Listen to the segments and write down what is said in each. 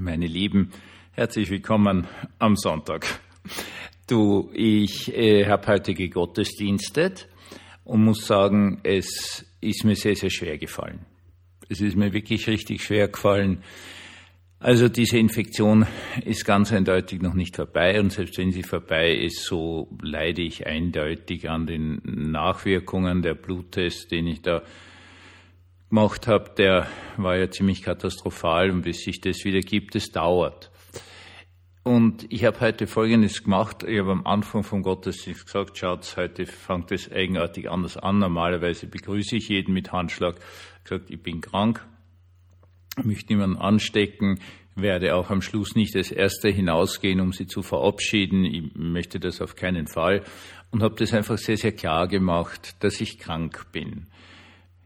Meine Lieben, herzlich willkommen am Sonntag. Du, ich äh, habe heute gegottesdienstet und muss sagen, es ist mir sehr, sehr schwer gefallen. Es ist mir wirklich richtig schwer gefallen. Also diese Infektion ist ganz eindeutig noch nicht vorbei und selbst wenn sie vorbei ist, so leide ich eindeutig an den Nachwirkungen der Bluttest, den ich da gemacht habe, der war ja ziemlich katastrophal und bis sich das wieder gibt, es dauert. Und ich habe heute Folgendes gemacht. Ich habe am Anfang vom Gottesdienst gesagt, schaut, heute fängt es eigenartig anders an. Normalerweise begrüße ich jeden mit Handschlag. Ich gesagt, ich bin krank, möchte niemanden anstecken, werde auch am Schluss nicht als Erster hinausgehen, um sie zu verabschieden. Ich möchte das auf keinen Fall. Und habe das einfach sehr, sehr klar gemacht, dass ich krank bin.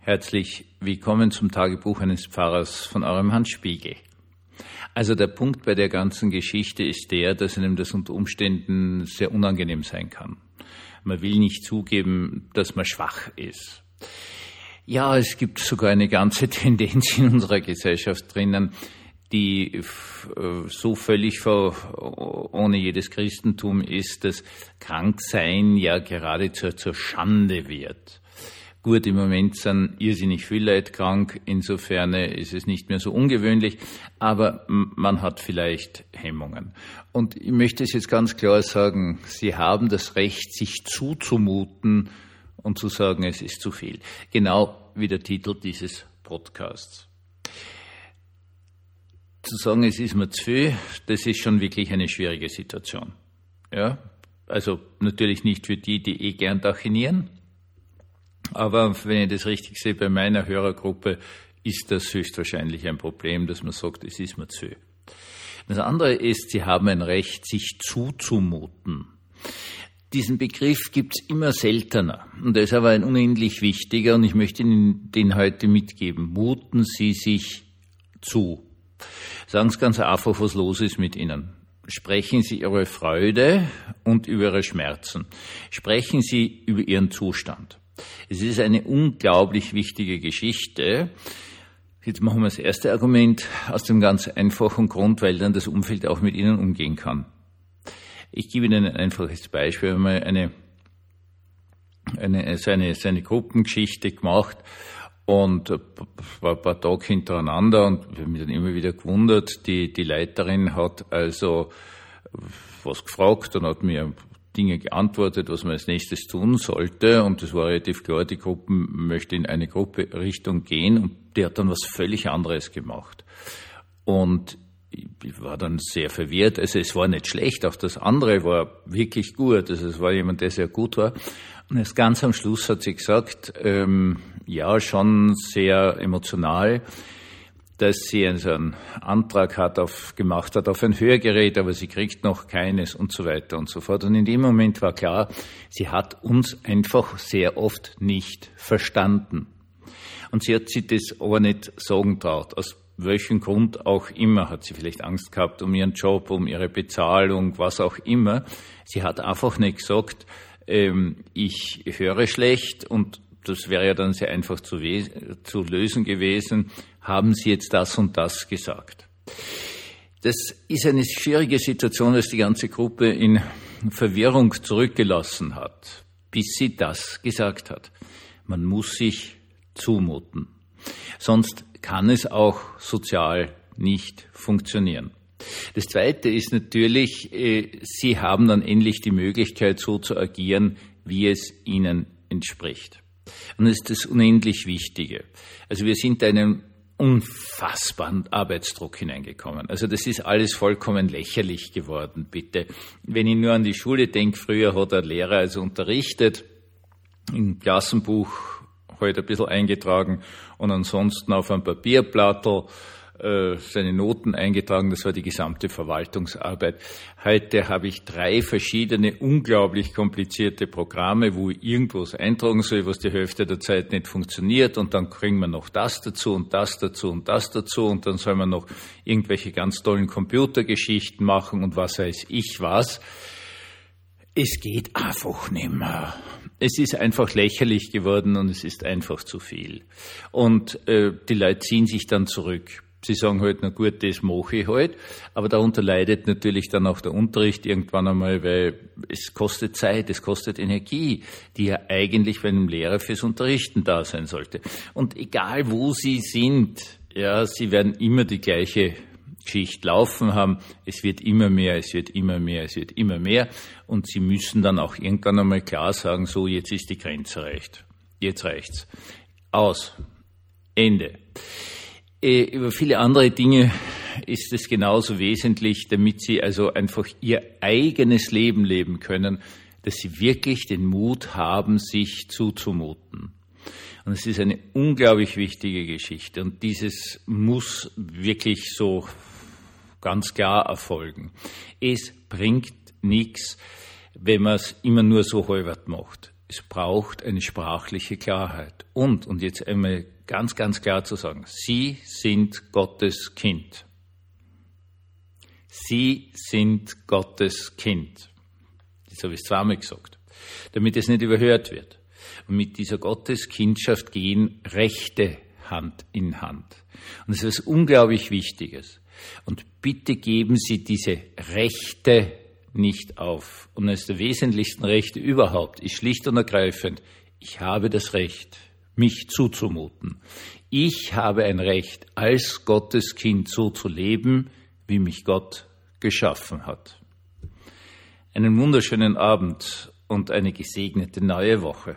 Herzlich willkommen zum Tagebuch eines Pfarrers von eurem Hans Spiegel. Also der Punkt bei der ganzen Geschichte ist der, dass einem das unter Umständen sehr unangenehm sein kann. Man will nicht zugeben, dass man schwach ist. Ja, es gibt sogar eine ganze Tendenz in unserer Gesellschaft drinnen, die äh, so völlig vor, ohne jedes Christentum ist, dass Kranksein ja geradezu zur Schande wird. Gut, im Moment sind irrsinnig viele Leute krank, insofern ist es nicht mehr so ungewöhnlich, aber man hat vielleicht Hemmungen. Und ich möchte es jetzt ganz klar sagen, Sie haben das Recht, sich zuzumuten und zu sagen, es ist zu viel. Genau wie der Titel dieses Podcasts. Zu sagen, es ist mir zu viel, das ist schon wirklich eine schwierige Situation. Ja, also natürlich nicht für die, die eh gern dachinieren, aber wenn ich das richtig sehe, bei meiner Hörergruppe ist das höchstwahrscheinlich ein Problem, dass man sagt, es ist mir zu. Das andere ist, sie haben ein Recht, sich zuzumuten. Diesen Begriff gibt es immer seltener und er ist aber ein unendlich wichtiger und ich möchte Ihnen den heute mitgeben. Muten Sie sich zu. Sagen Sie ganz einfach, was los ist mit Ihnen. Sprechen Sie Ihre Freude und über Ihre Schmerzen. Sprechen Sie über Ihren Zustand. Es ist eine unglaublich wichtige Geschichte. Jetzt machen wir das erste Argument aus dem ganz einfachen Grund, weil dann das Umfeld auch mit Ihnen umgehen kann. Ich gebe Ihnen ein einfaches Beispiel. Wir haben eine, eine, seine, seine Gruppengeschichte gemacht und war ein paar Tage hintereinander und wir haben mich dann immer wieder gewundert. Die, die Leiterin hat also was gefragt und hat mir Dinge geantwortet, was man als nächstes tun sollte. Und es war relativ klar, die Gruppe möchte in eine Gruppe Richtung gehen und die hat dann was völlig anderes gemacht. Und ich war dann sehr verwirrt. Also es war nicht schlecht, auch das andere war wirklich gut. Also es war jemand, der sehr gut war. Und erst ganz am Schluss hat sie gesagt, ähm, ja, schon sehr emotional dass sie einen Antrag hat auf, gemacht hat auf ein Hörgerät, aber sie kriegt noch keines und so weiter und so fort. Und in dem Moment war klar, sie hat uns einfach sehr oft nicht verstanden. Und sie hat sich das aber nicht sagen traut. Aus welchem Grund auch immer hat sie vielleicht Angst gehabt um ihren Job, um ihre Bezahlung, was auch immer. Sie hat einfach nicht gesagt, ähm, ich höre schlecht und das wäre ja dann sehr einfach zu, zu lösen gewesen, haben Sie jetzt das und das gesagt. Das ist eine schwierige Situation, dass die ganze Gruppe in Verwirrung zurückgelassen hat, bis sie das gesagt hat. Man muss sich zumuten. Sonst kann es auch sozial nicht funktionieren. Das Zweite ist natürlich, äh, Sie haben dann endlich die Möglichkeit, so zu agieren, wie es Ihnen entspricht. Und das ist das unendlich Wichtige. Also wir sind einem unfassbaren Arbeitsdruck hineingekommen. Also das ist alles vollkommen lächerlich geworden, bitte. Wenn ich nur an die Schule denke, früher hat der Lehrer also unterrichtet, im Klassenbuch heute ein bisschen eingetragen und ansonsten auf einem Papierblattel äh, seine Noten eingetragen. Das war die gesamte Verwaltungsarbeit. Heute habe ich drei verschiedene unglaublich komplizierte Programme, wo ich irgendwas eintragen soll, was die Hälfte der Zeit nicht funktioniert. Und dann kriegen wir noch das dazu und das dazu und das dazu. Und dann soll man noch irgendwelche ganz tollen Computergeschichten machen und was weiß ich was. Es geht einfach nimmer. Es ist einfach lächerlich geworden und es ist einfach zu viel. Und äh, die Leute ziehen sich dann zurück. Sie sagen halt, na gut, das mache ich halt. Aber darunter leidet natürlich dann auch der Unterricht irgendwann einmal, weil es kostet Zeit, es kostet Energie, die ja eigentlich bei einem Lehrer fürs Unterrichten da sein sollte. Und egal wo Sie sind, ja, Sie werden immer die gleiche Geschichte laufen haben. Es wird immer mehr, es wird immer mehr, es wird immer mehr. Und Sie müssen dann auch irgendwann einmal klar sagen, so, jetzt ist die Grenze erreicht. Jetzt reicht's. Aus. Ende. Äh, über viele andere Dinge ist es genauso wesentlich, damit Sie also einfach Ihr eigenes Leben leben können, dass Sie wirklich den Mut haben, sich zuzumuten. Und es ist eine unglaublich wichtige Geschichte. Und dieses muss wirklich so ganz klar erfolgen. Es bringt nichts, wenn man es immer nur so halbert macht. Es braucht eine sprachliche Klarheit. Und, und jetzt einmal ganz, ganz klar zu sagen, Sie sind Gottes Kind. Sie sind Gottes Kind. Das habe ich zweimal gesagt. Damit es nicht überhört wird. Und mit dieser Gotteskindschaft gehen Rechte Hand in Hand. Und das ist was unglaublich Wichtiges. Und bitte geben Sie diese Rechte nicht auf. Und eines der wesentlichsten Rechte überhaupt ist schlicht und ergreifend, ich habe das Recht, mich zuzumuten. Ich habe ein Recht, als Gottes Kind so zu leben, wie mich Gott geschaffen hat. Einen wunderschönen Abend und eine gesegnete neue Woche.